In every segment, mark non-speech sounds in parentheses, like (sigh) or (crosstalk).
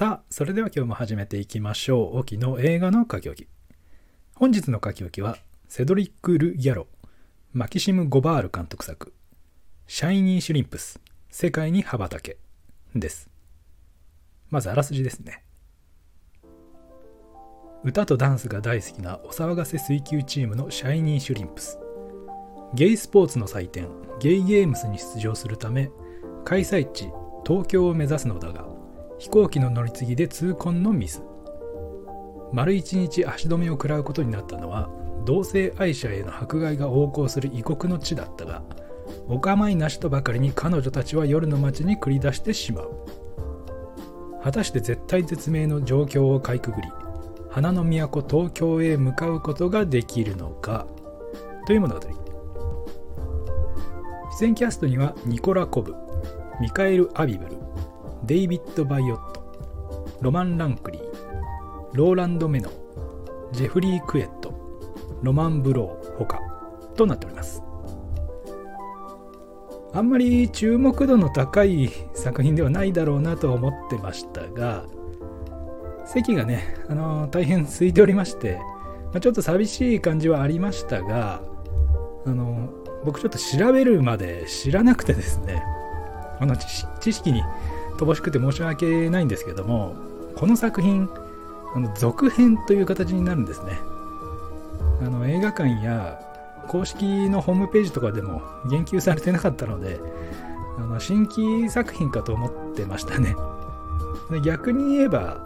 さあ、それでは今日も始めていきましょう。沖の映画の書き置き。本日の書き置きは、セドリック・ル・ギャロ、マキシム・ゴバール監督作、シャイニー・シュリンプス、世界に羽ばたけ、です。まずあらすじですね。歌とダンスが大好きなお騒がせ水球チームのシャイニー・シュリンプス。ゲイスポーツの祭典、ゲイゲームスに出場するため、開催地、東京を目指すのだが、飛行機の乗り継ぎで痛恨のミス。丸一日足止めを食らうことになったのは同性愛者への迫害が横行する異国の地だったがお構いなしとばかりに彼女たちは夜の街に繰り出してしまう。果たして絶体絶命の状況をかいくぐり花の都東京へ向かうことができるのかという物語。出演キャストにはニコラ・コブミカエル・アビブルデイビッド・バイオット、ロマン・ランクリー、ローランド・メノ、ジェフリー・クエット、ロマン・ブロー他となっております。あんまり注目度の高い作品ではないだろうなと思ってましたが、席がね、あの大変空いておりまして、まあ、ちょっと寂しい感じはありましたが、あの僕ちょっと調べるまで知らなくてですね、あの知識に乏しくて申し訳ないんですけどもこの作品あの続編という形になるんですねあの映画館や公式のホームページとかでも言及されてなかったのであの新規作品かと思ってましたねで逆に言えば、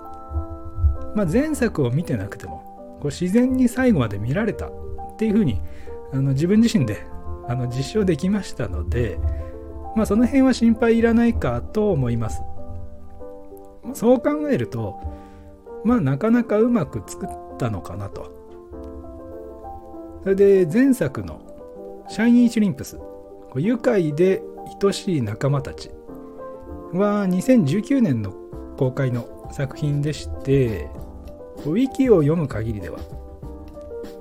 まあ、前作を見てなくてもこう自然に最後まで見られたっていうふうにあの自分自身であの実証できましたので、まあその辺は心配いらないかと思います。そう考えると、まあなかなかうまく作ったのかなと。それで前作のシャイニー・シュリンプス、愉快で愛しい仲間たちは2019年の公開の作品でして、ウィキを読む限りでは、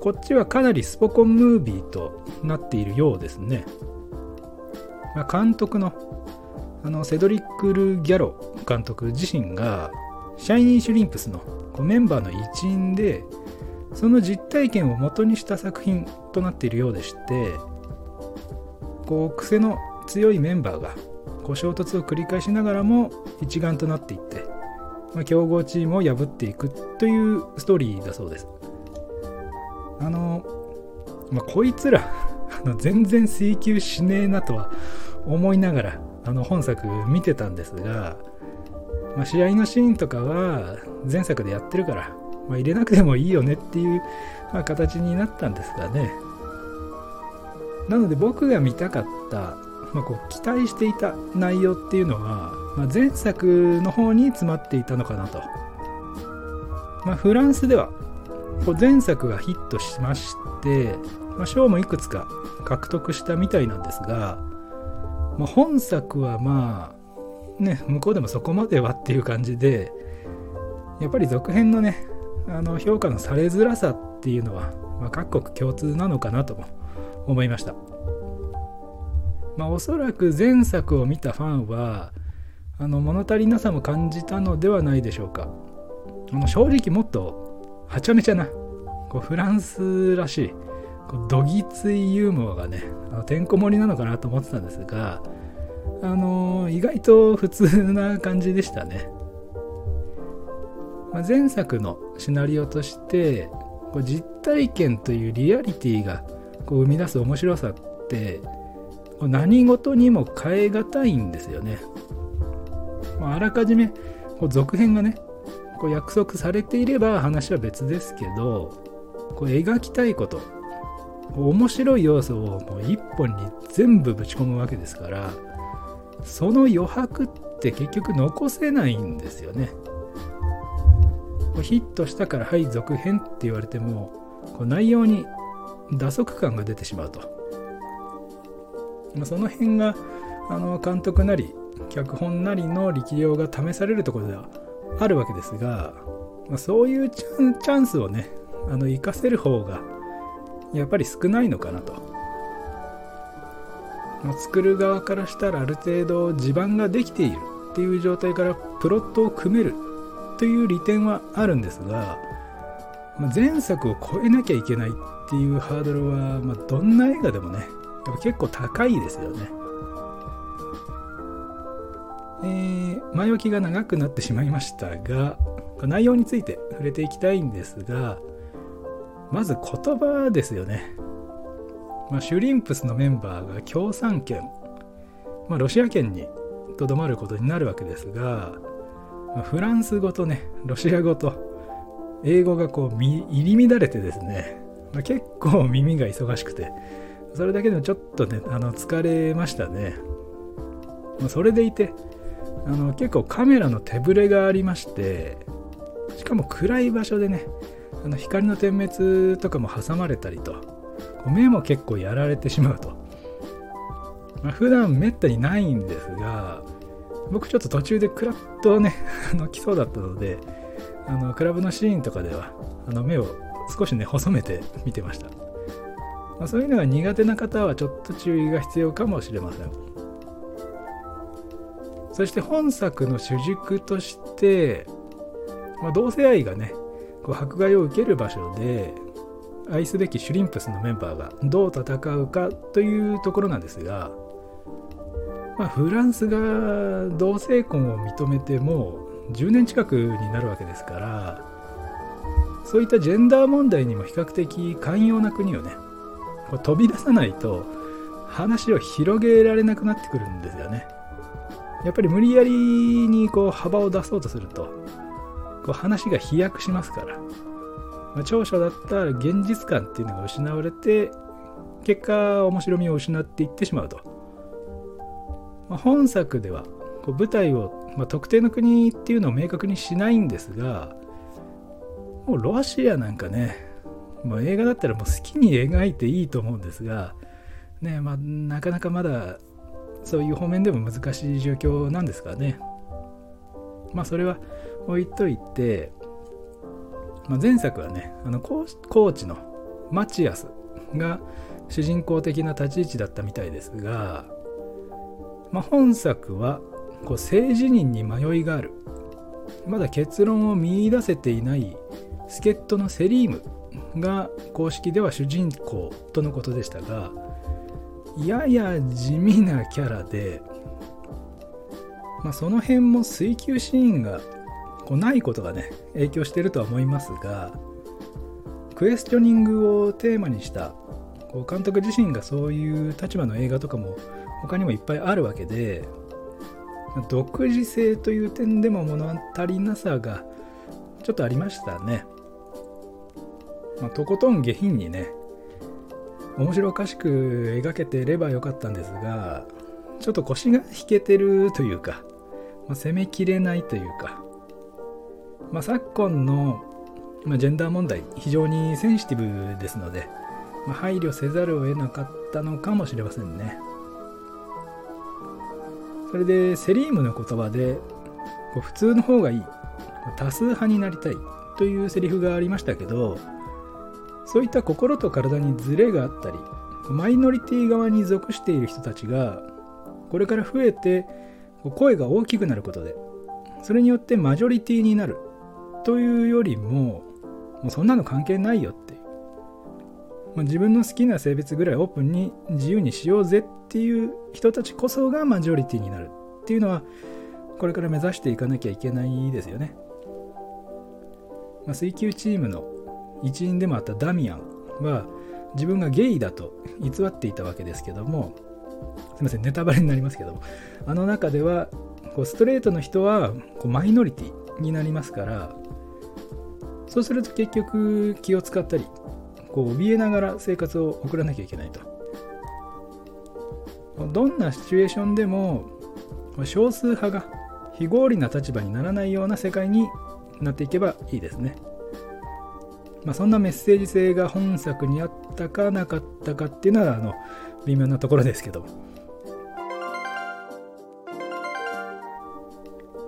こっちはかなりスポコンムービーとなっているようですね。まあ、監督のあのセドリック・ル・ギャロ監督自身がシャイニー・シュリンプスのメンバーの一員でその実体験を元にした作品となっているようでしてこう癖の強いメンバーがこう衝突を繰り返しながらも一丸となっていって、まあ、強豪チームを破っていくというストーリーだそうです。あの、まあ、こいつら (laughs) 全然追求しねえなとは思いながらあの本作見てたんですが、まあ、試合のシーンとかは前作でやってるから、まあ、入れなくてもいいよねっていう、まあ、形になったんですがね。なので僕が見たかった、まあ、こう期待していた内容っていうのは、まあ、前作の方に詰まっていたのかなと、まあ、フランスではこう前作がヒットしまして、まあ、賞もいくつか獲得したみたいなんですが、まあ、本作はまあね向こうでもそこまではっていう感じでやっぱり続編のねあの評価のされづらさっていうのは、まあ、各国共通なのかなとも思いました。まあおそらく前作を見たファンはあの物足りなさも感じたのではないでしょうか。あの正直もっとはちゃめちゃなこうフランスらしいどぎついユーモアがねあのてんこ盛りなのかなと思ってたんですがあの意外と普通な感じでしたね、まあ、前作のシナリオとしてこう実体験というリアリティがこう生み出す面白さってこう何事にも変え難いんですよね、まあ、あらかじめこう続編がねこう約束されていれば話は別ですけどこう描きたいこと面白い要素をもう一本に全部ぶち込むわけですからその余白って結局残せないんですよね。ヒットしたからはい続編って言われてもこう内容に打足感が出てしまうと。その辺があの監督なり脚本なりの力量が試されるところではあるわけですが、ま、そういうチャンスをねあの活かせる方がやっぱり少ないのかなと。作る側からしたらある程度地盤ができているっていう状態からプロットを組めるという利点はあるんですが、前作を超えなきゃいけないっていうハードルは、まあ、どんな映画でもねやっぱ結構高いですよね。えー、前置きが長くなってしまいましたが内容について触れていきたいんですがまず言葉ですよね、まあ、シュリンプスのメンバーが共産圏、まあ、ロシア圏にとどまることになるわけですが、まあ、フランス語とねロシア語と英語がこう入り乱れてですね、まあ、結構耳が忙しくてそれだけでもちょっとねあの疲れましたね、まあ、それでいてあの結構カメラの手ぶれがありましてしかも暗い場所でねあの光の点滅とかも挟まれたりと目も結構やられてしまうと、まあ、普段めったにないんですが僕ちょっと途中でクラッとね (laughs) あの来そうだったのであのクラブのシーンとかではあの目を少しね細めて見てました、まあ、そういうのが苦手な方はちょっと注意が必要かもしれません。そして本作の主軸として、まあ、同性愛がねこう迫害を受ける場所で愛すべきシュリンプスのメンバーがどう戦うかというところなんですが、まあ、フランスが同性婚を認めても10年近くになるわけですからそういったジェンダー問題にも比較的寛容な国をねこう飛び出さないと話を広げられなくなってくるんですよね。やっぱり無理やりにこう幅を出そうとするとこう話が飛躍しますから、まあ、長所だった現実感っていうのが失われて結果面白みを失っていってしまうと、まあ、本作ではこう舞台を、まあ、特定の国っていうのを明確にしないんですがもうロシアなんかねもう映画だったらもう好きに描いていいと思うんですが、ねまあ、なかなかまだそういう方面でも難しい状況なんですかね。まあそれは置いといて、まあ、前作はねあのコーチのマチアスが主人公的な立ち位置だったみたいですが、まあ、本作はこう性自認に迷いがある。まだ結論を見いだせていない助っ人のセリームが公式では主人公とのことでしたがやや地味なキャラで、まあ、その辺も追求シーンがこうないことがね影響してるとは思いますがクエスチョニングをテーマにしたこう監督自身がそういう立場の映画とかも他にもいっぱいあるわけで独自性という点でも物足りなさがちょっとありましたね。まあ、とことん下品にね面白おかしく描けてればよかったんですがちょっと腰が引けてるというか、ま、攻めきれないというか、まあ、昨今の、ま、ジェンダー問題非常にセンシティブですので、ま、配慮せざるを得なかったのかもしれませんね。それでセリームの言葉でこう普通の方がいい多数派になりたいというセリフがありましたけどそういった心と体にズレがあったりマイノリティ側に属している人たちがこれから増えて声が大きくなることでそれによってマジョリティになる。というよりももうそんなの関係ないよって。まあ、自分の好きな性別ぐらいオープンに自由にしようぜっていう人たちこそがマジョリティになる。っていうのはこれから目指していかなきゃいけないですよね。まあ、水球チームの一員でもあったダミアンは自分がゲイだと偽っていたわけですけどもすいませんネタバレになりますけどもあの中ではこうストレートの人はこうマイノリティになりますからそうすると結局気を使ったりこう怯えながら生活を送らなきゃいけないとどんなシチュエーションでも少数派が非合理な立場にならないような世界になっていけばいいですね。まあ、そんなメッセージ性が本作にあったかなかったかっていうのはあの微妙なところですけど。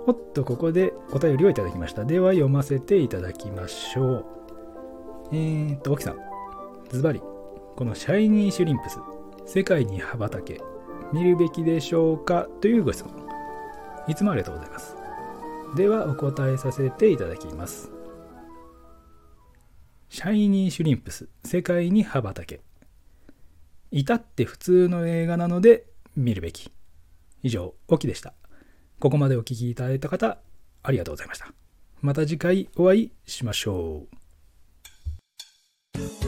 おっとここでお便りをいただきました。では読ませていただきましょう。えー、っと沖さん。ズバリ。このシャイニーシュリンプス。世界に羽ばたけ。見るべきでしょうかというご質問。いつもありがとうございます。ではお答えさせていただきます。シャイニーシュリンプス。世界に羽ばたけ。至って普通の映画なので見るべき。以上オキでした。ここまでお聴きいただいた方ありがとうございました。また次回お会いしましょう。